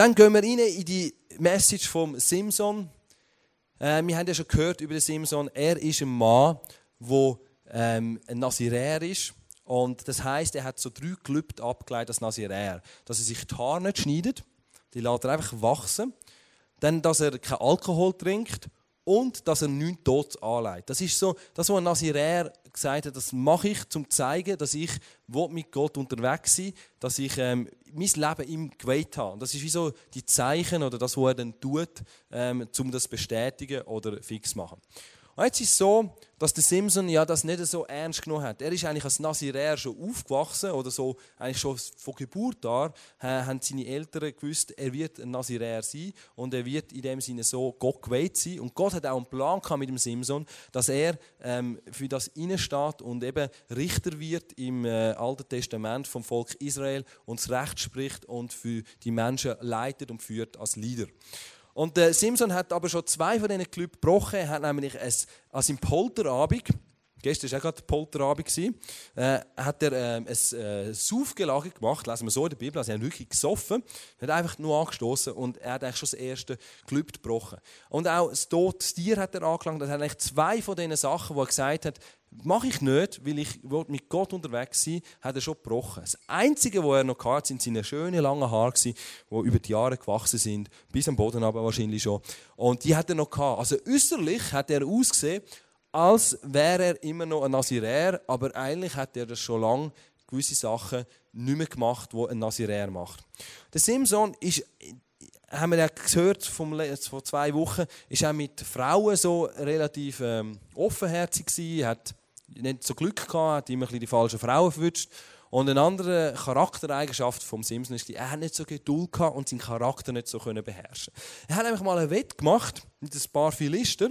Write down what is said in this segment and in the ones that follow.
Dann gehen wir rein in die Message vom Simson. Äh, wir haben ja schon gehört über den Simson. Er ist ein Mann, der ähm, ein Naziräer ist. Und das heißt, er hat so drei Gelübde abgeleitet als Naziräer. Dass er sich die Haare nicht schneidet, die lässt er einfach wachsen. Dann, dass er keinen Alkohol trinkt und dass er nichts Tod anlegt. Das ist so, das, was ein Naziräer gesagt hat, das mache ich, um zu zeigen, dass ich mit Gott unterwegs sein dass ich ähm, mein Leben ihm geweiht habe. Das ist wie so die Zeichen oder das, was er dann tut, ähm, um das bestätigen oder fix zu machen. Und jetzt ist es so, dass der Simpson ja das nicht so ernst genommen hat. Er ist eigentlich als Naziräer schon aufgewachsen oder so, eigentlich schon von Geburt an äh, haben seine Eltern gewusst, er wird ein Naziräer sein und er wird in dem Sinne so Gott geweiht sein. Und Gott hat auch einen Plan mit dem Simpson, dass er ähm, für das innensteht und eben Richter wird im äh, Alten Testament vom Volk Israel und das Recht spricht und für die Menschen leitet und führt als Leader. Und der Simpson hat aber schon zwei von diesen Clubs gebrochen. Er hat nämlich ein, an seinem Polterabend, gestern war auch gerade Polterabend, äh, hat er äh, ein äh, Saufgelage gemacht, lesen wir so in der Bibel, also er hat wirklich gesoffen, hat einfach nur angestoßen und er hat eigentlich schon das erste Club gebrochen. Und auch das tote Tier hat er angelangt, das hat eigentlich zwei von diesen Sachen, wo er gesagt hat, mache ich nicht, weil ich mit Gott unterwegs sein hat er schon gebrochen. Das Einzige, was er noch hatte, sind seine schönen langen Haare, die über die Jahre gewachsen sind, bis am Boden aber wahrscheinlich schon. Und die hat er noch gehabt. Also äußerlich hat er ausgesehen, als wäre er immer noch ein Naziräer, aber eigentlich hat er das schon lange gewisse Sachen nicht mehr gemacht, die ein Naziräer macht. Der Simson ist haben wir ja gehört vom, vor zwei Wochen, ist auch mit Frauen so relativ ähm, offenherzig gewesen, hat nicht so Glück gehabt, hat immer die falschen Frauen verwünscht. Und eine andere Charaktereigenschaft vom Simpson ist, er hat nicht so Geduld gehabt und seinen Charakter nicht so beherrschen. Er hat nämlich mal ein Wett gemacht mit ein paar Philister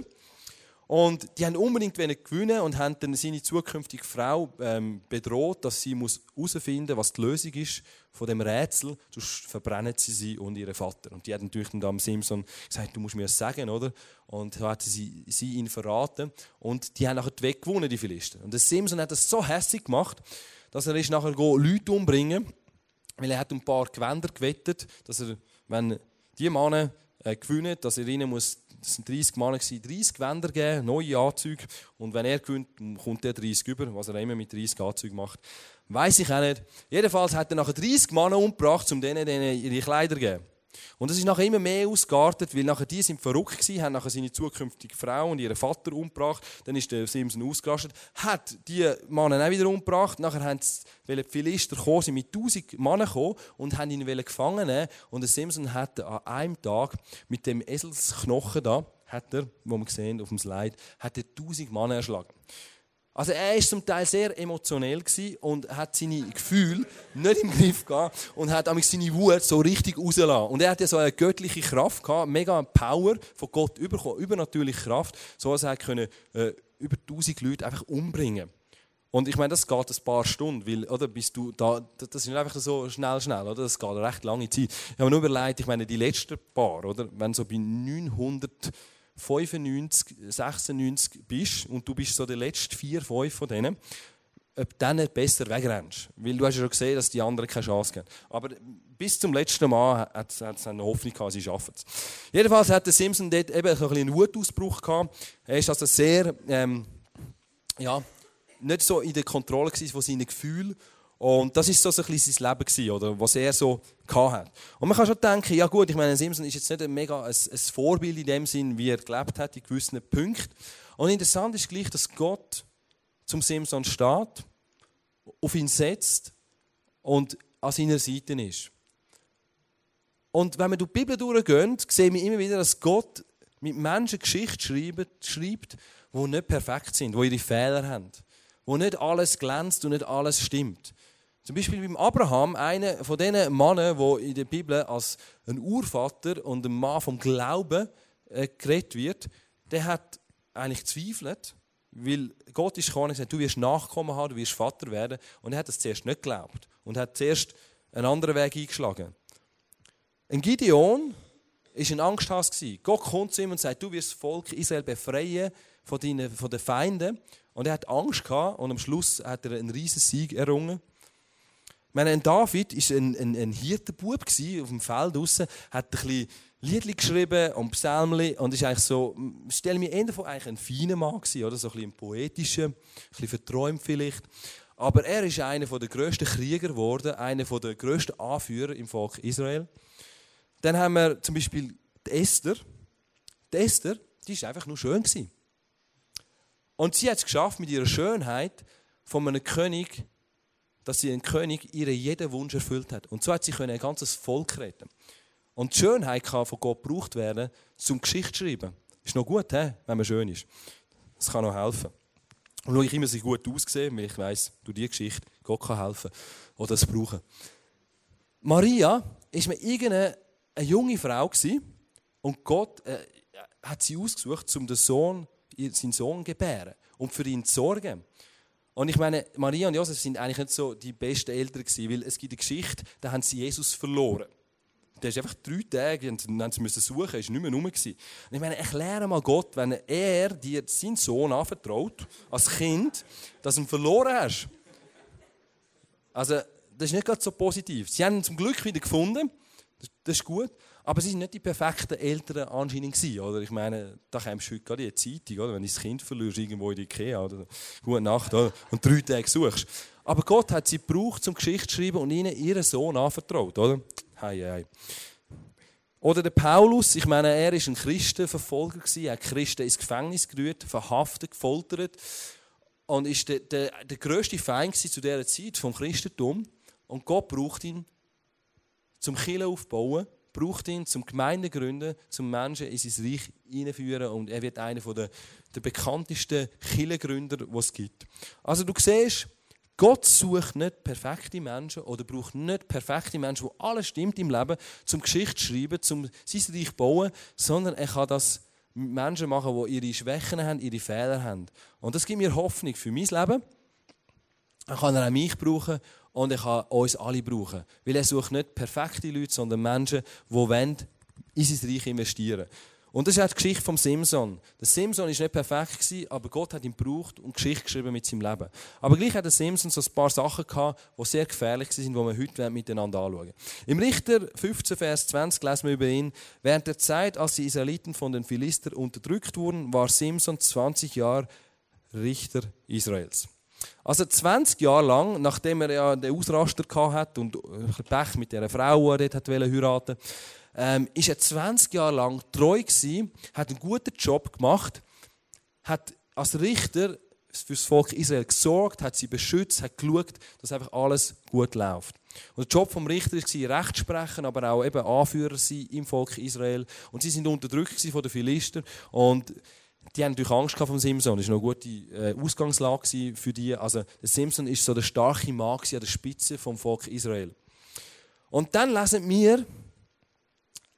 und die haben unbedingt gewinnen und haben dann seine zukünftige Frau ähm, bedroht, dass sie muss herausfinden muss, was die Lösung ist von dem Rätsel, sonst verbrennen sie sie und ihren Vater. Und die hat natürlich dann am Simpson gesagt, du musst mir das sagen, oder? Und so hat sie, sie ihn verraten. Und die haben nachher die gewonnen, die Philister. Und der Simpson hat das so hässlich gemacht, dass er ist nachher Leute umbringen weil er hat ein paar Gewänder gewettet, dass er, wenn die Männer äh, gewinnen, dass er ihnen muss das sind 30 Männer, 30 Gewänder geben, neue Anzüge. Und wenn er gewinnt, kommt er 30 über, was er immer mit 30 Anzügen macht. Weiß ich auch nicht. Jedenfalls hat er nachher 30 Männer umgebracht, um denen, denen ihre Kleider zu geben. Und es ist nachher immer mehr ausgeartet, weil nachher die sind verrückt gewesen, haben nachher seine zukünftige Frau und ihren Vater umgebracht. Dann ist der Simpson ausgerastet, hat die Männer auch wieder umgebracht. Nachher haben die Philister kommen, sind mit 1000 Männern gekommen und haben ihn gefangen. Und der Simpson hat an einem Tag mit dem Eselsknochen da, hat er, wo wir sehen auf dem Slide, hat er 1000 Männer erschlagen. Also er war zum Teil sehr emotionell und hat seine Gefühle nicht im Griff gehabt und hat seine Wut so richtig rausgelassen. Und er hat ja so eine göttliche Kraft gehabt, mega Power von Gott bekommen, übernatürliche Kraft, so dass er können, äh, über 1000 Leute einfach umbringen und ich meine, das geht ein paar Stunden, weil, oder, bis du da, das ist nicht einfach so schnell, schnell, oder? Das geht eine recht lange Zeit. Ich habe mir nur überlegt, ich meine, die letzten paar, oder? Wenn so bei 900 95, 96 bist und du bist so der letzte vier, fünf von denen, ob du dann besser wegrennst. Weil du hast ja schon gesehen, dass die anderen keine Chance haben. Aber bis zum letzten Mal hat es eine Hoffnung gehabt, sie schaffen es. Jedenfalls hat der Simpson dort eben ein einen Wutausbruch gehabt. Er ist also sehr, ähm, ja, nicht so in der Kontrolle von seinen Gefühlen und das ist so ein bisschen sein Leben gewesen, oder, was er so hat. Und man kann schon denken, ja gut, ich meine, Simpson ist jetzt nicht ein mega ein, ein Vorbild in dem Sinn, wie er gelebt hat in gewissen Punkten. Und interessant ist gleich, dass Gott zum Simpson steht, auf ihn setzt und an seiner Seite ist. Und wenn wir durch die Bibel durchgehen, sehen wir immer wieder, dass Gott mit Menschen Geschichte schreibt, schreibt, die nicht perfekt sind, die ihre Fehler haben, wo nicht alles glänzt und nicht alles stimmt. Zum Beispiel beim Abraham, einer von den Männern, der in der Bibel als ein Urvater und ein Mann vom Glauben äh, geredet wird, der hat eigentlich zweifelt, weil Gott ist gekommen und gesagt, du wirst Nachkommen haben, du wirst Vater werden. Und er hat das zuerst nicht geglaubt und hat zuerst einen anderen Weg eingeschlagen. Ein Gideon war ein Angsthass. Gott kommt zu ihm und sagt, du wirst das Volk Israel befreien von, deinen, von den Feinden. Und er hat Angst gehabt und am Schluss hat er einen riesen Sieg errungen. Ich meine, David war ein, ein, ein Hirtenbub auf dem Feld draussen, hat ein bisschen Liedli geschrieben und Psalmli und ist eigentlich so, ich stelle mir eher vor, eigentlich ein feiner Mann gewesen, oder? So ein bisschen poetischer, ein bisschen verträumt vielleicht. Aber er ist einer der grössten Krieger geworden, einer der grössten Anführer im Volk Israel. Dann haben wir zum Beispiel die Esther. Die Esther, die war einfach nur schön. Gewesen. Und sie hat es geschafft, mit ihrer Schönheit von einem König, dass sie ein König ihren jeden Wunsch erfüllt hat. Und so hat sie ein ganzes Volk retten. Und die Schönheit kann von Gott gebraucht werden, zum Geschichte zu schreiben. Ist noch gut, wenn man schön ist. Das kann noch helfen. Und schaue ich immer so gut aussehen, weil ich weiss, durch diese Geschichte, Gott kann helfen oder es brauchen. Maria war mir irgendeine eine junge Frau und Gott äh, hat sie ausgesucht, um den Sohn, seinen Sohn zu gebären und für ihn zu sorgen. Und ich meine, Maria und Josef sind eigentlich nicht so die besten Eltern gewesen, weil es gibt eine Geschichte, da haben sie Jesus verloren. Der ist einfach drei Tage und dann sie müssen suchen, ist nicht mehr rum. Und ich meine, erkläre mal Gott, wenn er dir seinen Sohn anvertraut, als Kind, dass du ihn verloren hast. Also, das ist nicht gerade so positiv. Sie haben ihn zum Glück wieder gefunden, das ist gut. Aber sie waren nicht die perfekten Eltern anscheinend gewesen, oder? Ich meine, da kommst du heute gerade in die Zeitung, oder? Wenn du das Kind verlierst, irgendwo in der Ikea, oder? Gute Nacht, oder? Und drei Tage suchst. Aber Gott hat sie gebraucht, zum Geschichte zu schreiben und ihnen ihren Sohn anvertraut, oder? Hei, hei. Oder der Paulus, ich meine, er war ein Christenverfolger, er hat Christen ins Gefängnis gerührt, verhaftet, gefoltert und ist der, der, der grösste Feind zu dieser Zeit vom Christentum. Und Gott braucht ihn zum Kirche aufbauen, braucht ihn zum Gemeinden gründen, zum Menschen in sein Reich einführen und er wird einer der, der bekanntesten Kirchengründer, die es gibt. Also du siehst, Gott sucht nicht perfekte Menschen oder braucht nicht perfekte Menschen, wo alles stimmt im Leben, zum Geschichte schreiben, zum sein Reich zu bauen, sondern er kann das mit Menschen machen, die ihre Schwächen haben, ihre Fehler haben. Und das gibt mir Hoffnung für mein Leben. Er kann er auch mich brauchen und er kann uns alle brauchen. Weil er sucht nicht perfekte Leute, sondern Menschen, die wollen in sein Reich investieren Und das ist auch die Geschichte vom Simson. Der Simson war nicht perfekt, aber Gott hat ihn gebraucht und Geschichte geschrieben mit seinem Leben. Aber gleich hat der Simson so ein paar Sachen gehabt, die sehr gefährlich sind, die wir heute miteinander anschauen Im Richter 15, Vers 20 lesen wir über ihn. Während der Zeit, als die Israeliten von den Philister unterdrückt wurden, war Simson 20 Jahre Richter Israels. Also 20 Jahre lang, nachdem er ja den Ausraster hatte und Pech mit dieser Frau, die er dort heiraten ähm, ist er 20 Jahre lang treu gewesen, hat einen guten Job gemacht, hat als Richter für das Volk Israel gesorgt, hat sie beschützt, hat geschaut, dass einfach alles gut läuft. Und der Job vom Richter war, Recht sprechen, aber auch eben Anführer sein im Volk Israel. Und sie sind unterdrückt von den Philister und die haben natürlich Angst vor dem Simpson. Das war eine gute äh, Ausgangslage für die. Also, der Simpson ist so der starke Mann an der Spitze vom Volk Israel. Und dann lesen wir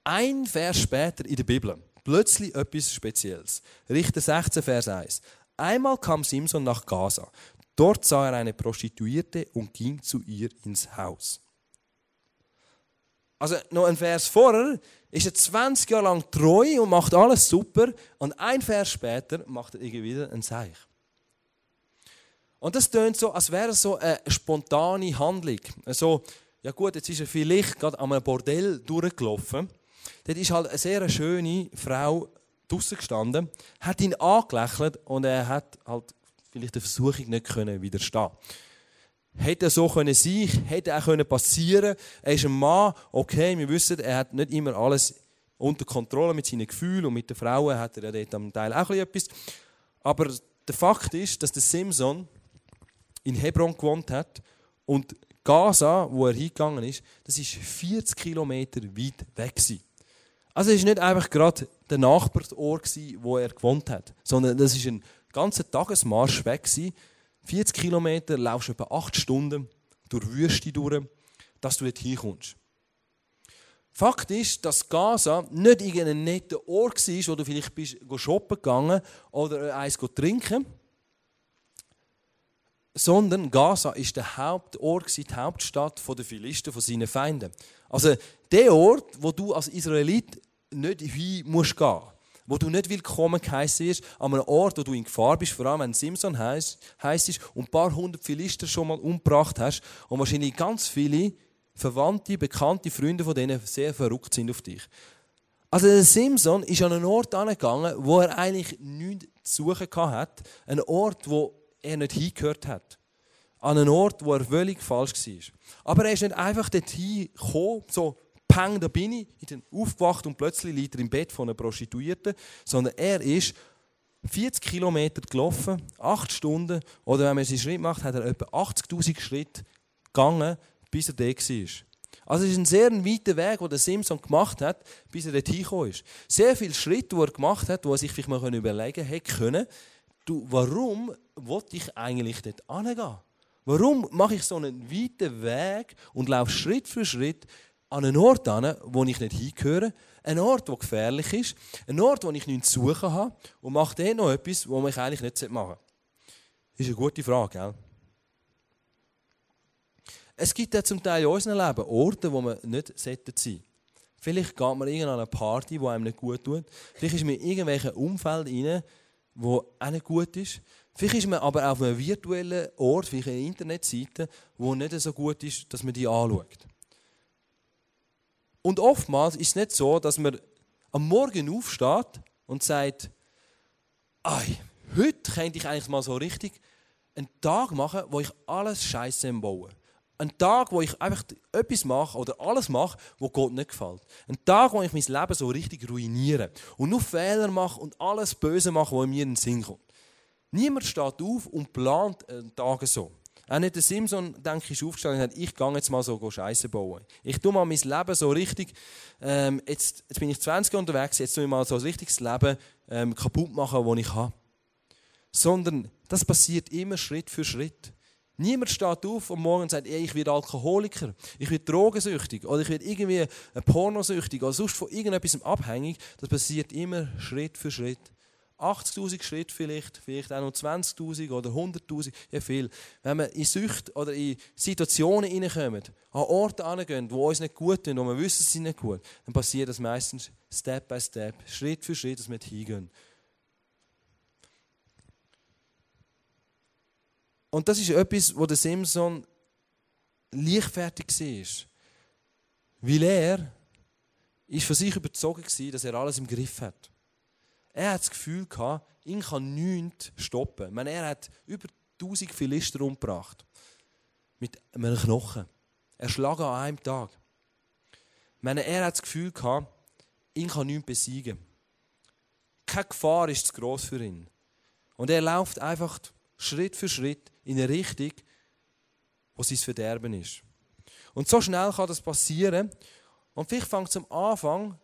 ein Vers später in der Bibel plötzlich etwas Spezielles. Richter 16, Vers 1. Einmal kam Simson nach Gaza. Dort sah er eine Prostituierte und ging zu ihr ins Haus. Also noch ein Vers vorher ist er 20 Jahre lang treu und macht alles super und ein Vers später macht er irgendwie wieder ein Seich. Und das tönt so, als wäre es so eine spontane Handlung. So, ja gut, jetzt ist er vielleicht gerade an einem Bordell durchgelaufen. Dort ist halt eine sehr schöne Frau draußen gestanden, hat ihn angelächelt und er hat halt vielleicht der Versuchung nicht können widerstehen Hätte so können sein, hätte auch können passieren. Er ist ein Mann, okay, wir wissen, er hat nicht immer alles unter Kontrolle mit seinen Gefühlen und mit den Frauen hat er ja dort am Teil auch etwas. Aber der Fakt ist, dass der Simson in Hebron gewohnt hat und Gaza, wo er hingegangen ist, das ist 40 Kilometer weit weg gewesen. Also es ist nicht einfach gerade der Nachbarort, wo er gewohnt hat, sondern das ist ein ganzer Tagesmarsch weg gewesen 40 Kilometer, laufst etwa 8 Stunden durch Wüste durch, dass du dort hinkommst. Fakt ist, dass Gaza nicht irgendein netter Ort war, wo du vielleicht bist, shoppen gegangen oder eins trinken sondern Gaza ist der Hauptort, die Hauptstadt der Philister, von seinen Feinden. Also der Ort, wo du als Israelit nicht hin musst gehen, wo du nicht willkommen geheißen wirst, an einem Ort, wo du in Gefahr bist, vor allem wenn Simson heisst, heisst und ein paar hundert Philister schon mal umgebracht hast und wahrscheinlich ganz viele Verwandte, bekannte Freunde von denen sehr verrückt sind auf dich. Also der Simson ist an einen Ort angegangen, wo er eigentlich nichts zu suchen hatte. Ein Ort, wo er nicht hingehört hat. An einen Ort, wo er völlig falsch war. Aber er ist nicht einfach dorthin gekommen, so peng, da bin ich, ich bin aufgewacht und plötzlich liegt er im Bett von einer Prostituierten, sondern er ist 40 Kilometer gelaufen, 8 Stunden, oder wenn man seinen Schritt macht, hat er etwa 80'000 Schritte gegangen, bis er da war. Also es ist ein sehr weiter Weg, den Simpson gemacht hat, bis er dorthin gekommen ist. Sehr viele Schritte, die er gemacht hat, wo er sich vielleicht mal überlegen hätte können, du, warum wollte ich eigentlich dort hingehen? Warum mache ich so einen weiten Weg und laufe Schritt für Schritt an einen Ort an, wo ich nicht hingehöre, ein Ort, der gefährlich ist, ein Ort, wo ich nichts zu suchen habe und mache dann noch etwas, was ich eigentlich nicht machen sollte. Das ist eine gute Frage, gell? Es gibt ja zum Teil in unserem Leben Orte, wo man nicht sein sollte. Vielleicht geht man an eine Party, die einem nicht gut tut. Vielleicht ist man in irgendwelchen Umfeld rein, wo auch nicht gut ist. Vielleicht ist man aber auf einem virtuellen Ort, vielleicht eine Internetseite, wo nicht so gut ist, dass man die anschaut. Und oftmals ist es nicht so, dass man am Morgen aufsteht und sagt, heute könnte ich eigentlich mal so richtig einen Tag machen, wo ich alles Scheiße baue. Ein Tag, wo ich einfach etwas mache oder alles mache, wo Gott nicht gefällt. Ein Tag, wo ich mein Leben so richtig ruiniere und nur Fehler mache und alles Böse mache, was mir in den Sinn kommt. Niemand steht auf und plant einen Tag so. Auch nicht der Simson, denke ich, ist aufgestanden und hat, ich gehe jetzt mal so Scheiße bauen. Ich tue mal mein Leben so richtig, ähm, jetzt, jetzt bin ich 20 unterwegs, jetzt tue ich mal so ein richtiges Leben ähm, kaputt machen, das ich habe. Sondern das passiert immer Schritt für Schritt. Niemand steht auf am Morgen und sagt, ey, ich werde Alkoholiker, ich werde drogensüchtig oder ich werde irgendwie pornosüchtig oder sonst von irgendetwas abhängig. Das passiert immer Schritt für Schritt. 80.000 Schritte vielleicht, vielleicht auch noch 20.000 oder 100.000, ja viel. Wenn wir in Sucht oder in Situationen hineinkommen, an Orte hingehen, wo uns nicht gut tun, wo wir wissen, sie sind nicht gut, dann passiert das meistens Step by Step, Schritt für Schritt, dass wir hingehen. Und das ist etwas, wo der Simpson leichtfertig war. Weil er ist von sich überzogen war, dass er alles im Griff hat. Er hat das Gefühl gehabt, ihn kann nichts stoppen. Ich meine, er hat über 1000 Philister umgebracht. Mit einem Knochen. Erschlagen an einem Tag. Ich meine, er hat das Gefühl gehabt, ihn kann nichts besiegen. Keine Gefahr ist zu groß für ihn. Und er läuft einfach Schritt für Schritt in eine Richtung, wo sein Verderben ist. Und so schnell kann das passieren. Und vielleicht fängt es am Anfang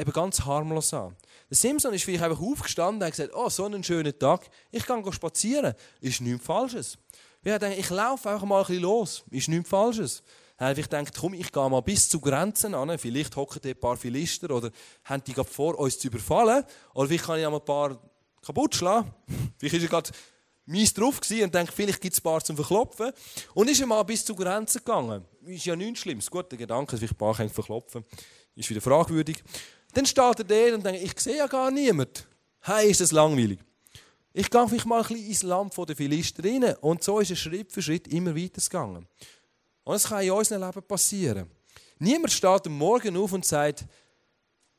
eben ganz harmlos an. Der Simpson ist vielleicht einfach aufgestanden und hat gesagt, oh, so einen schönen Tag, ich kann spazieren. Ist nichts Falsches. Ich denke, ich laufe einfach mal ein bisschen los. Ist nichts Falsches. Dann ich gedacht, komm, ich gehe mal bis zu Grenzen an. Vielleicht hocken dort ein paar Philister oder haben die gerade vor, uns zu überfallen. Oder vielleicht kann ich auch ein paar kaputt schlagen. Vielleicht ist er gerade mies drauf und denkt, vielleicht gibt es ein paar zum Verklopfen. Und ist mal bis zu Grenzen gegangen. Ist ja nichts Schlimmes. Gut, der Gedanke, dass ich ein paar verklopfen ist wieder fragwürdig. Dann steht er und denkt, ich sehe ja gar niemanden. Hey, ist das langweilig. Ich gehe vielleicht mal ein bisschen ins Land der Philister rein. Und so ist es Schritt für Schritt immer weiter gegangen. Und das kann in unserem Leben passieren. Niemand steht am Morgen auf und sagt,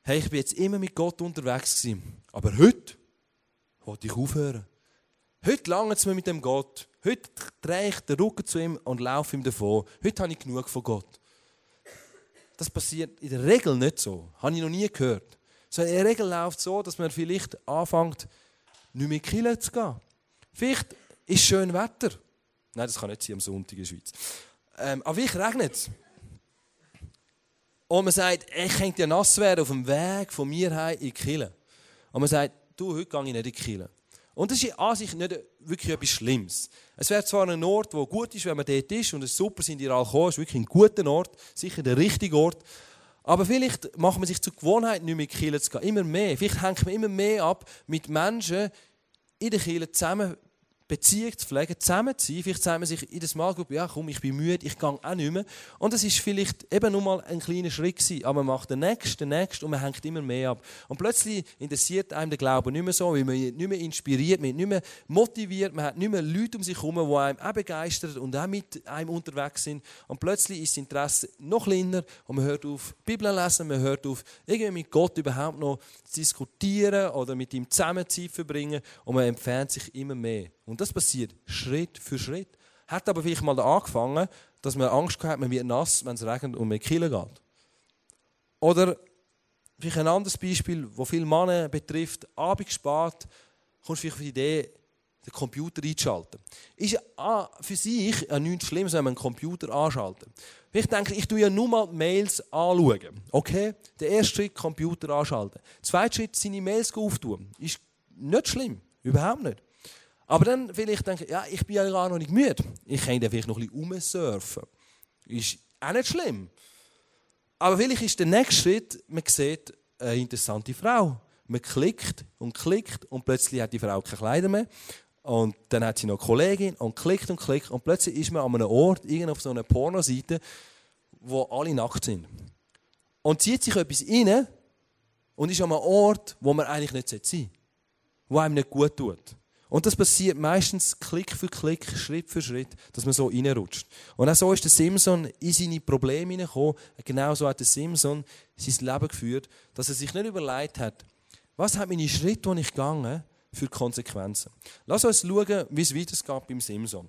hey, ich bin jetzt immer mit Gott unterwegs gewesen. Aber heute wollte ich aufhören. Heute lange es mir mit dem Gott. Heute drehe ich den Rücken zu ihm und laufe ihm davon. Heute habe ich genug von Gott. Das passiert in der Regel nicht so. Habe ich noch nie gehört. So in der Regel läuft es so, dass man vielleicht anfängt, nicht mehr killen zu gehen. Vielleicht ist schön Wetter. Nein, das kann nicht sein am Sonntag in der Schweiz. Ähm, aber vielleicht regnet es. Und man sagt, ich könnte ja nass werden auf dem Weg von mir heim in die Kille. Und man sagt, du, heute gehe ich nicht in die Kille. Und das ist an sich nicht wirklich etwas Schlimmes. Es wäre zwar ein Ort, wo gut ist, wenn man dort ist und es super sind, ihr alle ist wirklich ein guter Ort, sicher der richtige Ort. Aber vielleicht macht man sich zur Gewohnheit, nicht mehr in die Kirche zu gehen. Immer mehr. Vielleicht hängt man immer mehr ab mit Menschen in der Kirche zusammen Beziehung zu pflegen, zusammen zu sein. Vielleicht sagen sich in der Small Group, ja komm, ich bin müde, ich gehe auch nicht mehr. Und das ist vielleicht eben nur mal ein kleiner Schritt gewesen, aber man macht den nächsten, den nächsten und man hängt immer mehr ab. Und plötzlich interessiert einem der Glaube nicht mehr so, weil man nicht mehr inspiriert, man nicht mehr motiviert, man hat nicht mehr Leute um sich herum, die einem auch begeistern und auch mit einem unterwegs sind. Und plötzlich ist das Interesse noch kleiner und man hört auf Bibel lesen, man hört auf irgendwie mit Gott überhaupt noch zu diskutieren oder mit ihm zusammen Zeit verbringen und man entfernt sich immer mehr. Und das passiert Schritt für Schritt. Hat aber vielleicht mal angefangen, dass man Angst hat, man wird nass, wenn es regnet und man Kille geht. Oder vielleicht ein anderes Beispiel, das viele Männer betrifft, abends spät, kommst vielleicht auf die Idee, den Computer einzuschalten. Ist für sich ja nichts Schlimmes, wenn man einen Computer anschaltet. Ich denke, ich tue ja nur mal Mails anschauen. Okay? Der erste Schritt, Computer anschalten. Der zweite Schritt, seine Mails auftun. Ist nicht schlimm. Überhaupt nicht. Aber dann vielleicht denke ja, ich bin ja gar noch nicht müde. Ich kann dann vielleicht noch ein bisschen rumsurfen. Ist auch nicht schlimm. Aber vielleicht ist der nächste Schritt, man sieht eine interessante Frau. Man klickt und klickt und plötzlich hat die Frau keine Kleider mehr. Und dann hat sie noch eine Kollegin und klickt und klickt und plötzlich ist man an einem Ort, irgendwo auf so einer Pornoseite, wo alle nackt sind. Und zieht sich etwas rein und ist an einem Ort, wo man eigentlich nicht sein sollte. Wo einem nicht gut tut. Und das passiert meistens Klick für Klick, Schritt für Schritt, dass man so reinrutscht. Und auch so ist der Simpson in seine Probleme hineingekommen. Genau so hat der Simpson sein Leben geführt, dass er sich nicht überlegt hat, was hat meine Schritte, die ich gegangen für Konsequenzen. Lass uns schauen, wie es weitergeht beim Simpson.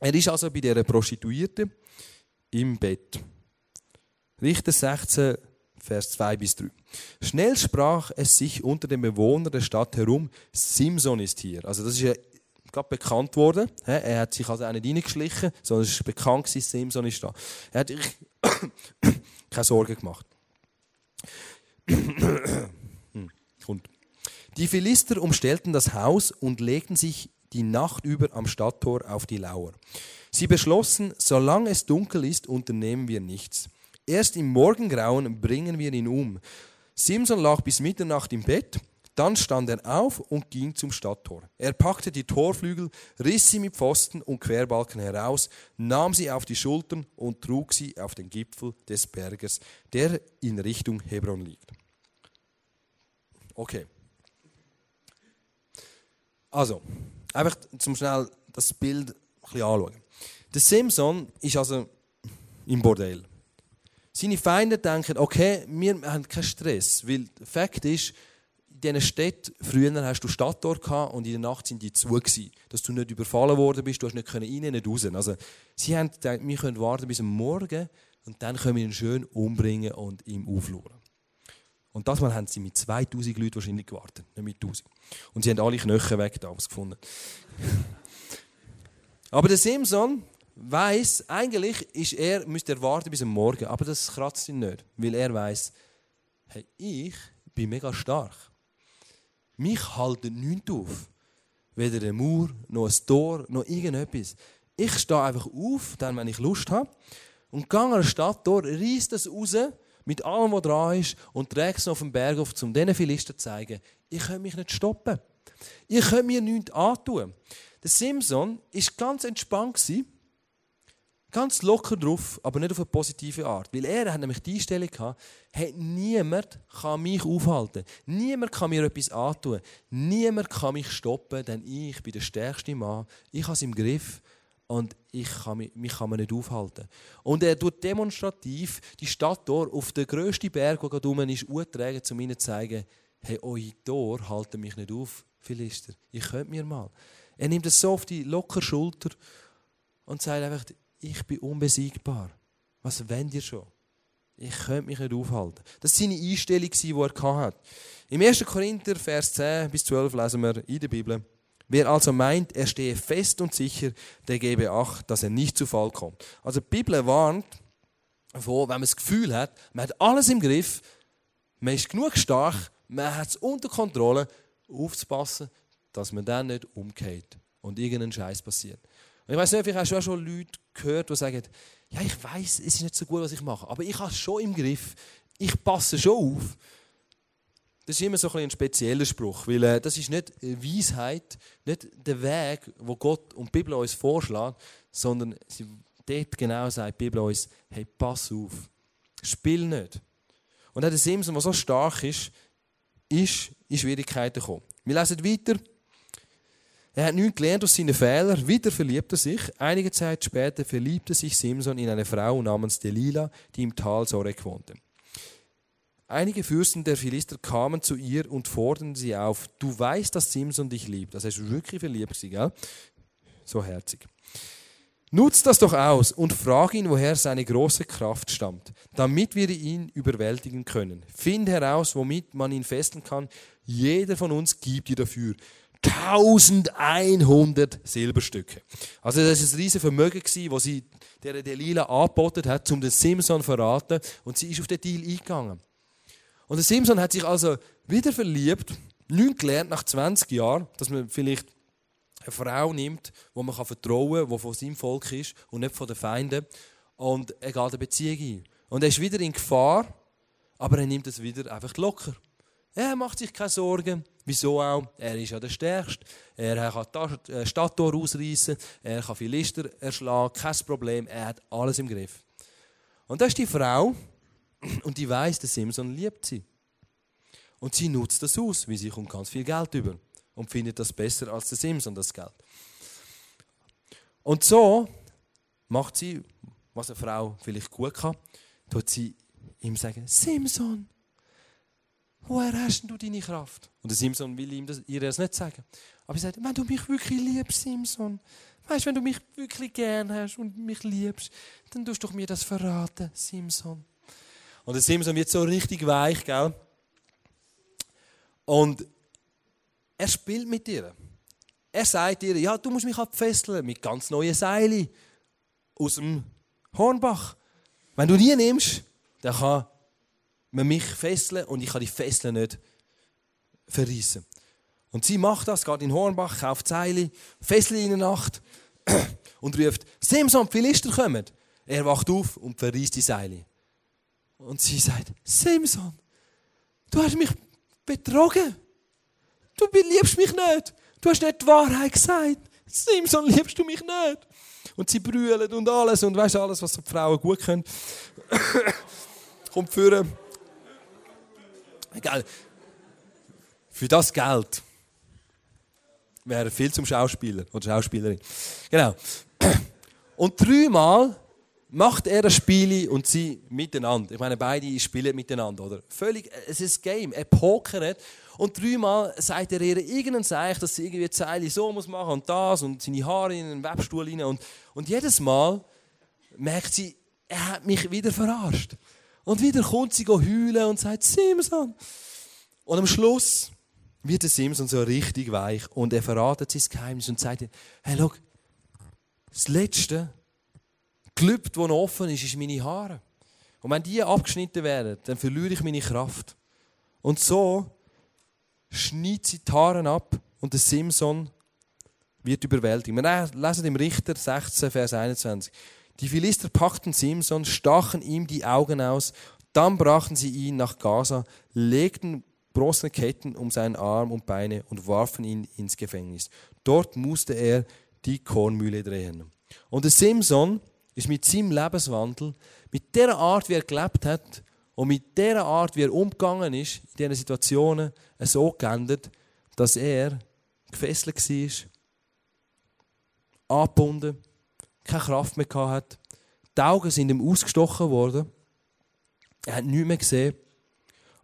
Er ist also bei dieser Prostituierten im Bett. Richter 16, Vers 2 bis 3. Schnell sprach es sich unter den Bewohnern der Stadt herum, Simson ist hier. Also das ist ja gerade bekannt worden. Er hat sich also auch nicht reingeschlichen, sondern es ist bekannt gewesen, Simson ist da. Er hat sich keine Sorgen gemacht. und die Philister umstellten das Haus und legten sich die Nacht über am Stadttor auf die Lauer. Sie beschlossen, solange es dunkel ist, unternehmen wir nichts. Erst im Morgengrauen bringen wir ihn um. Simson lag bis Mitternacht im Bett, dann stand er auf und ging zum Stadttor. Er packte die Torflügel, riss sie mit Pfosten und Querbalken heraus, nahm sie auf die Schultern und trug sie auf den Gipfel des Berges, der in Richtung Hebron liegt. Okay. Also, einfach zum schnell das Bild ein bisschen anschauen. Der Simson ist also im Bordell. Seine Feinde denken, okay, wir haben keinen Stress, weil Fakt ist, in diesen Städten, früher hast du Stadttor gehabt und in der Nacht sind die zu gewesen, dass du nicht überfallen worden bist, du hast nicht rein, nicht raus. Also, sie haben gedacht, wir können warten bis am Morgen und dann können wir ihn schön umbringen und ihm aufluren. Und das Mal haben sie mit 2000 Leuten wahrscheinlich gewartet, nicht mit 1000. Und sie haben alle Knöchel weg damals gefunden. Aber der Simson weiß, eigentlich ist er, müsste er warten bis am Morgen, aber das kratzt ihn nicht, weil er weiß, hey, ich bin mega stark. Mich halten nichts auf. Weder eine Mauer, noch ein Tor, noch irgendetwas. Ich stehe einfach auf, dann, wenn ich Lust habe, und gehe an der Stadt durch, reiss das raus, mit allem, was dran ist, und träge es auf den Berg auf, um diesen Philister zu zeigen, ich kann mich nicht stoppen. Ich kann mir nichts antun. Der Simson war ganz entspannt. Ganz locker drauf, aber nicht auf eine positive Art. Weil er hat nämlich die Einstellung gehabt, hey, niemand kann mich aufhalten. Niemand kann mir etwas antun. Niemand kann mich stoppen, denn ich bin der stärkste Mann. Ich habe es im Griff und ich kann mich, mich kann man nicht aufhalten. Und er tut demonstrativ die Stadt dort auf den grössten Berg, der gerade ist, tragen, um ihnen zu zeigen, hey, eure Tor halten mich nicht auf, Philister. Ich könnt mir mal. Er nimmt es so auf die lockere Schulter und sagt einfach, ich bin unbesiegbar. Was wollt ihr schon? Ich könnte mich nicht aufhalten. Das war seine Einstellung, die er hatte. Im 1. Korinther, Vers 10 bis 12 lesen wir in der Bibel, Wer also meint, er stehe fest und sicher, der gebe Acht, dass er nicht zu Fall kommt. Also die Bibel warnt davor, wenn man das Gefühl hat, man hat alles im Griff, man ist genug stark, man hat es unter Kontrolle, aufzupassen, dass man dann nicht umgeht und irgendein Scheiß passiert. Und ich weiß nicht, vielleicht hast du auch schon Leute gehört, die sagen, ja, ich weiß, es ist nicht so gut, was ich mache, aber ich habe es schon im Griff, ich passe schon auf. das ist immer so ein, ein spezieller Spruch, weil äh, das ist nicht Weisheit, nicht der Weg, wo Gott und die Bibel uns vorschlägt, sondern sie, dort genau sagt die Bibel uns, hey, pass auf, spiel nicht. Und auch der Simson, der so stark ist, ist in Schwierigkeiten gekommen. Wir lesen weiter. Er hat nichts gelernt aus seinen Fehlern. Wieder verliebt er sich. Einige Zeit später verliebte sich Simson in eine Frau namens Delilah, die im Tal Sorek wohnte. Einige Fürsten der Philister kamen zu ihr und forderten sie auf: Du weißt, dass Simson dich liebt. Das heißt wirklich verliebt sie, gell? So herzig. Nutz das doch aus und frag ihn, woher seine große Kraft stammt, damit wir ihn überwältigen können. Find heraus, womit man ihn fesseln kann. Jeder von uns gibt dir dafür 1100 Silberstücke. Also das ist ein riesiges Vermögen gewesen, was sie der Delilah angeboten hat, um den Simson zu verraten. Und sie ist auf den Deal eingegangen. Und der Simson hat sich also wieder verliebt, nicht gelernt nach 20 Jahren, dass man vielleicht eine Frau nimmt, wo man vertrauen kann, die von seinem Volk ist und nicht von den Feinden. Und er geht eine Beziehung ein. Und er ist wieder in Gefahr, aber er nimmt es wieder einfach locker. Er macht sich keine Sorgen. Wieso auch? Er ist ja der Stärkste. Er kann äh, Stadttor ausreißen, er kann Philister erschlagen, kein Problem. Er hat alles im Griff. Und das ist die Frau, und die weiß, der Simson liebt sie. Und sie nutzt das aus, wie sie kommt ganz viel Geld über und findet das besser als der Simson, das Geld. Und so macht sie, was eine Frau vielleicht gut kann, tut sie ihm sagen, Simson, woher hast du deine Kraft? Und der Simson will ihm das, ihr das nicht sagen. Aber sie sagt, wenn du mich wirklich liebst, Simson, weißt, wenn du mich wirklich gern hast und mich liebst, dann tust du mir das verraten, Simson. Und der Simson wird so richtig weich, gell? Und er spielt mit dir. Er sagt dir, ja, du musst mich abfesseln mit ganz neuen Seilen aus dem Hornbach. Wenn du die nimmst, dann kann man mich fesseln und ich kann die Fesseln nicht verreissen. Und sie macht das, geht in Hornbach, kauft Seile, fesselt in der Nacht und ruft, Simson, die Philister kommen. Er wacht auf und verreißt die Seile. Und sie sagt, Simson, du hast mich betrogen. Du liebst mich nicht. Du hast nicht die Wahrheit gesagt. Simson, liebst du mich nicht? Und sie brüllen und alles und weißt alles, was die Frauen gut können. Kommt führen. Egal. Für das Geld wäre viel zum Schauspieler oder Schauspielerin. Genau. Und dreimal macht er ein Spiel und sie miteinander. Ich meine, beide spielen miteinander, oder? Völlig, es ist Game. Er pokert und dreimal sagt er ihr irgendein Zeichen, dass sie irgendwie die Zeile so muss machen und das und seine Haare in einen Webstuhl rein. Und, und jedes Mal merkt sie, er hat mich wieder verarscht. Und wieder kommt sie heulen und sagt, Simson. Und am Schluss wird der Simson so richtig weich und er verratet sein Geheimnis und sagt, hey, schau, das Letzte, Gelübde, das offen ist, ist meine Haare. Und wenn die abgeschnitten werden, dann verliere ich meine Kraft. Und so schneidet sie die Haare ab und der Simson wird überwältigt. Wir lesen im Richter 16, Vers 21. Die Philister packten Simson, stachen ihm die Augen aus, dann brachten sie ihn nach Gaza, legten große Ketten um seinen Arm und Beine und warfen ihn ins Gefängnis. Dort musste er die Kornmühle drehen. Und der Simson ist mit seinem Lebenswandel, mit der Art, wie er gelebt hat, und mit der Art, wie er umgegangen ist, in diesen Situationen, so geändert, dass er gefesselt war, angebunden, keine Kraft mehr hatte. Die Augen sind ihm ausgestochen worden. Er hat nichts mehr gesehen.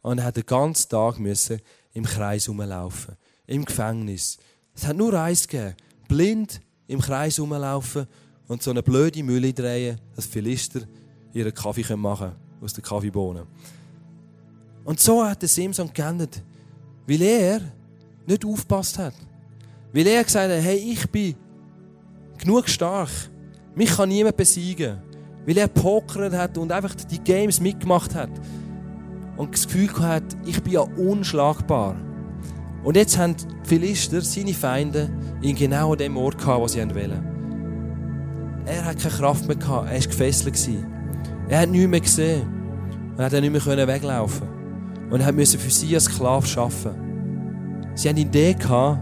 Und er hat den ganzen Tag müssen im Kreis rumlaufen. Im Gefängnis. Es hat nur eins gegeben. Blind im Kreis rumlaufen und so eine blöde Mühle drehen, dass Philister ihren Kaffee machen können aus den Kaffeebohnen. Und so hat der Simson geändert, weil er nicht aufgepasst hat. Weil er gesagt hat, hey, ich bin genug stark. Mich kann niemand besiegen. Weil er pokert hat und einfach die Games mitgemacht hat. Und das Gefühl hat, ich bin ja unschlagbar. Und jetzt haben die Philister, seine Feinde, ihn genau an dem Ort gehabt, wo sie wollen. Er hat keine Kraft mehr gehabt. Er war gefesselt. Er hat nichts mehr gesehen. Er hat nicht mehr weglaufen Und er musste für sie als Sklave arbeiten. Sie hatten eine Idee, gehabt,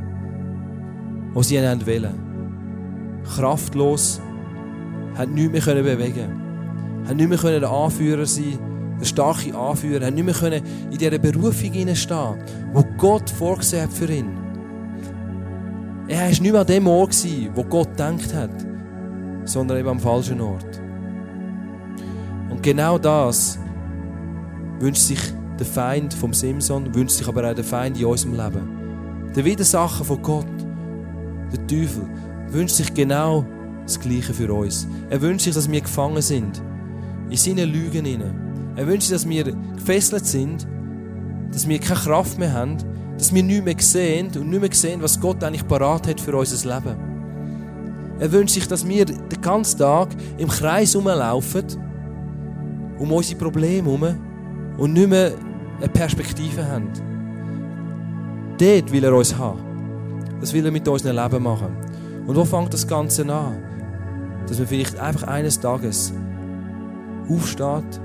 die sie wollten. Kraftlos, haben nichts mehr bewegen haben nicht mehr der Anführer sein der starke Anführer, haben nicht mehr in dieser Berufung hineinstehen wo Gott vorgesehen hat für ihn. Er war nicht mehr an dem Ort, wo Gott gedacht hat, sondern eben am falschen Ort. Und genau das wünscht sich der Feind vom Simson, wünscht sich aber auch der Feind in unserem Leben. Der Widersacher von Gott, der Teufel, wünscht sich genau das Gleiche für uns. Er wünscht sich, dass wir gefangen sind in seinen Lügen hinein. Er wünscht sich, dass wir gefesselt sind, dass wir keine Kraft mehr haben, dass wir nicht mehr sehen und nicht mehr sehen, was Gott eigentlich parat hat für unser Leben. Er wünscht sich, dass wir den ganzen Tag im Kreis rumlaufen, um unsere Probleme herum und nicht mehr eine Perspektive haben. Dort will er uns haben. Das will er mit unserem Leben machen. Und wo fängt das Ganze an? Dass man vielleicht einfach eines Tages aufsteht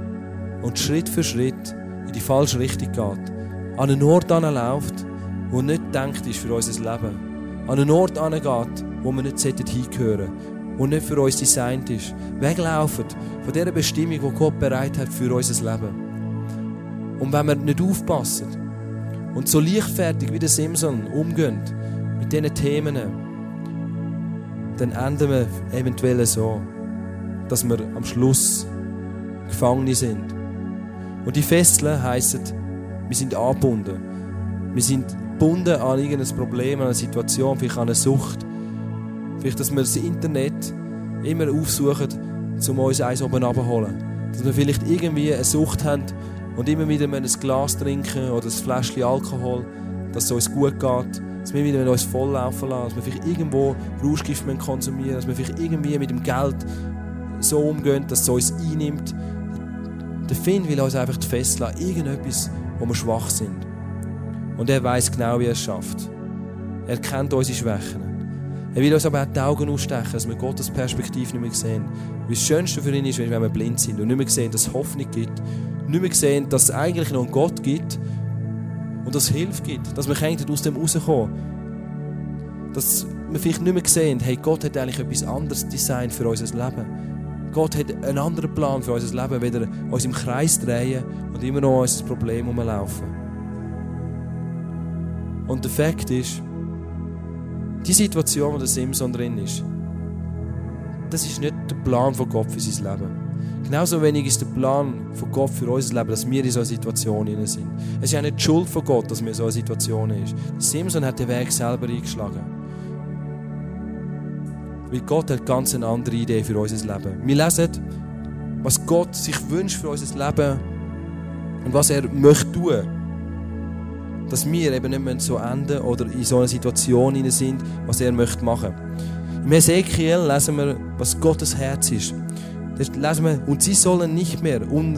und Schritt für Schritt in die falsche Richtung geht. An einen Ort läuft, wo nicht gedacht ist für unser Leben. An einen Ort geht, wo wir nicht hingehören wo nicht für uns designt ist. Weglaufen von dieser Bestimmung, die Gott bereit hat für unser Leben. Und wenn wir nicht aufpassen, und so leichtfertig wie der Simson umgehen mit diesen Themen, dann enden wir eventuell so, dass wir am Schluss Gefangene sind. Und die Fesseln heissen, wir sind angebunden. Wir sind gebunden an irgendein Problem, an eine Situation, vielleicht an eine Sucht. Vielleicht, dass wir das Internet immer aufsuchen, um uns eins oben abzuholen. Dass wir vielleicht irgendwie eine Sucht haben, und immer wieder ein Glas trinken oder ein Fläschchen Alkohol, dass es uns gut geht, dass wir wieder uns volllaufen lassen, dass wir vielleicht irgendwo Rauschgift konsumieren dass wir vielleicht irgendwie mit dem Geld so umgehen, dass es uns einnimmt. Der Finn will uns einfach festlegen, irgendetwas, wo wir schwach sind. Und er weiß genau, wie er es schafft. Er kennt unsere Schwächen. Er will uns aber auch die Augen ausstechen, dass wir Gottes Perspektive nicht mehr sehen. Wie das Schönste für ihn ist, wenn wir blind sind und nicht mehr sehen, dass es Hoffnung gibt nicht mehr sehen, dass es eigentlich noch einen Gott gibt und dass es Hilfe gibt, dass wir aus dem rauskommen Dass wir vielleicht nicht mehr sehen, hey, Gott hat eigentlich etwas anderes designt für unser Leben. Gott hat einen anderen Plan für unser Leben, weder uns im Kreis drehen und immer noch unser Problem umlaufen. Und der Fakt ist, die Situation, wo der Simson drin ist, das ist nicht der Plan von Gott für sein Leben. Genauso wenig ist der Plan von Gott für unser Leben, dass wir in so einer Situation sind. Es ist ja nicht die Schuld von Gott, dass wir in so einer Situation sind. Simson hat den Weg selber eingeschlagen. Weil Gott hat ganz eine andere Idee für unser Leben. Wir lesen, was Gott sich wünscht für unser Leben und was er möchte tun. Dass wir eben nicht so enden oder in so einer Situation sind, was er möchte machen. Im Ezekiel lesen wir, was Gottes Herz ist. Da lesen und sie sollen nicht mehr un,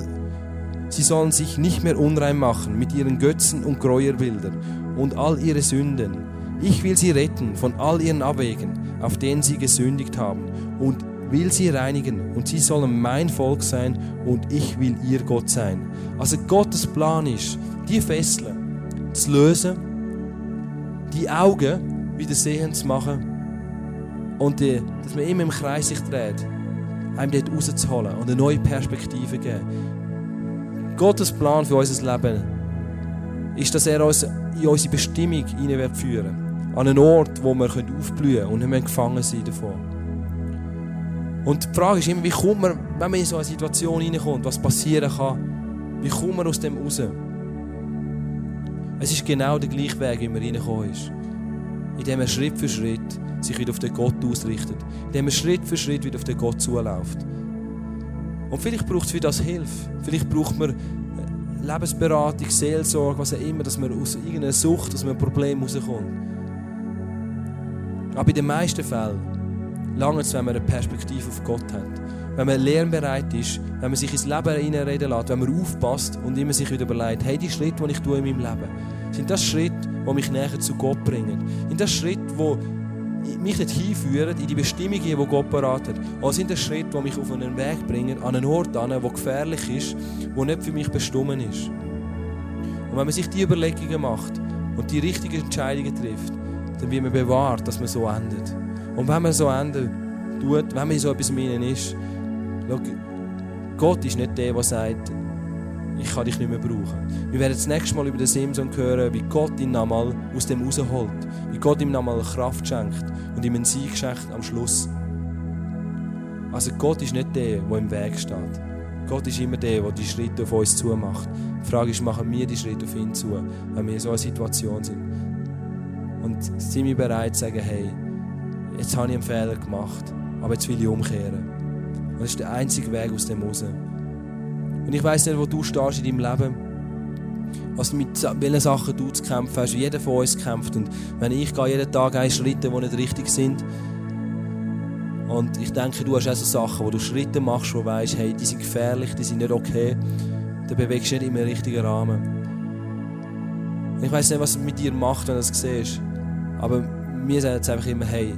sie sollen sich nicht mehr unrein machen mit ihren Götzen und Gräuerbildern und all ihre Sünden. Ich will sie retten von all ihren Abwegen, auf denen sie gesündigt haben, und will sie reinigen, und sie sollen mein Volk sein, und ich will ihr Gott sein. Also Gottes Plan ist, die Fesseln zu lösen, die Augen wieder sehen zu machen und die, dass man immer im Kreis sich dreht einem dort rauszuholen und eine neue Perspektive geben. Gottes Plan für unser Leben ist, dass er uns in unsere Bestimmung führen An einen Ort, wo wir aufblühen können und nicht mehr gefangen sein davon. Und die Frage ist immer, wie kommt man, wenn man in so eine Situation hineinkommt, was passieren kann, wie kommt man aus dem raus? Es ist genau der gleiche Weg, wie man reingekommen ist. Indem er Schritt für Schritt sich wieder auf den Gott ausrichtet, indem er Schritt für Schritt wieder auf den Gott zuläuft. Und vielleicht braucht es für das Hilfe. Vielleicht braucht man äh, Lebensberatung, Seelsorge, was auch immer, dass man aus irgendeiner Sucht, aus einem Problem rauskommt. Aber in den meisten Fällen lange es, wenn man eine Perspektive auf Gott hat. Wenn man lernbereit ist, wenn man sich ins Leben reinreden lässt, wenn man aufpasst und immer sich wieder überlegt, hey, die Schritte, die ich tue in meinem Leben, sind das Schritte, die mich näher zu Gott bringen? Sind das Schritte, die mich nicht hinführen in die Bestimmung, die Gott parat hat. Aber sind das Schritte, die mich auf einen Weg bringen, an einen Ort an, der gefährlich ist, der nicht für mich bestimmt ist. Und wenn man sich die Überlegungen macht und die richtigen Entscheidungen trifft, dann wird man bewahrt, dass man so endet. Und wenn man so endet, tut, wenn man in so etwas innen ist, schau, Gott ist nicht der, der sagt, ich kann dich nicht mehr brauchen. Wir werden das nächste Mal über den Simson hören, wie Gott ihn nochmal aus dem rausholt. Wie Gott ihm nochmal Kraft schenkt und ihm einen Sieg schenkt am Schluss. Also Gott ist nicht der, der im Weg steht. Gott ist immer der, der die Schritte auf uns zumacht. Die Frage ist, machen wir die Schritte auf ihn zu, wenn wir in so einer Situation sind? Und sind wir bereit zu sagen, hey, jetzt habe ich einen Fehler gemacht, aber jetzt will ich umkehren. Und das ist der einzige Weg aus dem raus. Und ich weiß nicht, wo du stehst in deinem Leben, was mit welchen Sachen du zu kämpfen hast. Jeder von uns kämpft. Und wenn ich gehe jeden Tag ein Schritte, die nicht richtig sind, und ich denke, du hast auch so Sachen, wo du Schritte machst, wo du weißt, hey, die sind gefährlich, die sind nicht okay, dann bewegst du nicht im richtigen Rahmen. Und ich weiß nicht, was es mit dir macht, wenn du das siehst. Aber mir sagt jetzt einfach immer, hey,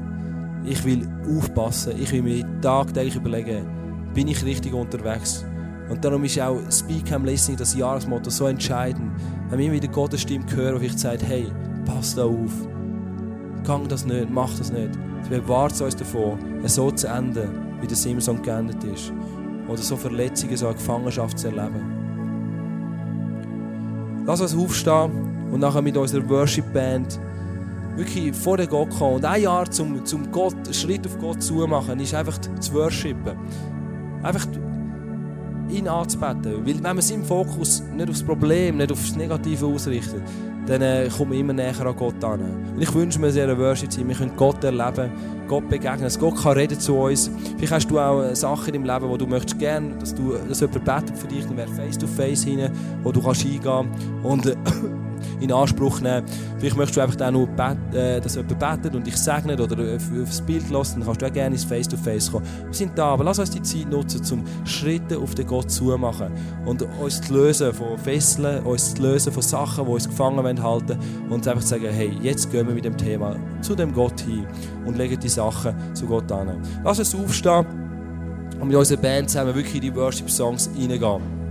ich will aufpassen, ich will mir tagtäglich überlegen, bin ich richtig unterwegs? Und darum ist auch Speak Am Listening, das Jahresmotto, so entscheidend. Wenn wir wieder Gottes Stimme hören, die ich sagt, hey, pass da auf. Gang das nicht, mach das nicht. Es bewahrt uns davon, so zu enden, wie der Simson geendet ist. Oder so Verletzungen, so eine Gefangenschaft zu erleben. Lass uns aufstehen und nachher mit unserer Worship-Band wirklich vor den Gott kommen. Und ein Jahr zum, zum Gott, Schritt auf Gott zu machen, ist einfach zu worshipen. Einfach ihn anzubeten. Weil wenn man seinen Fokus nicht aufs Problem, nicht aufs Negative ausrichtet, dann äh, kommt man immer näher an Gott an. Und ich wünsche mir sehr eine Worship sein. Wir können Gott erleben, Gott begegnen. Dass Gott kann reden zu uns. Vielleicht hast du auch äh, Sachen deinem Leben, wo du möchtest gerne, dass, du, dass jemand betet für dich, dann wäre Face-to-Face hinein, wo du kannst eingehen und äh, in Anspruch nehmen. Vielleicht möchtest du einfach dann nur, bet, äh, dass jemand betet und dich segnet oder äh, aufs Bild lassen, dann kannst du auch gerne ins Face-to-Face kommen. Wir sind da, aber lass uns die Zeit nutzen, um Schritte auf den Gott zu machen und uns zu lösen von Fesseln, uns zu lösen von Sachen, die uns gefangen halten und einfach zu sagen, hey, jetzt gehen wir mit dem Thema zu dem Gott hin und legen die Sachen zu Gott an. Lass uns aufstehen und mit unserer Band zusammen wirklich in die Worship-Songs reingehen.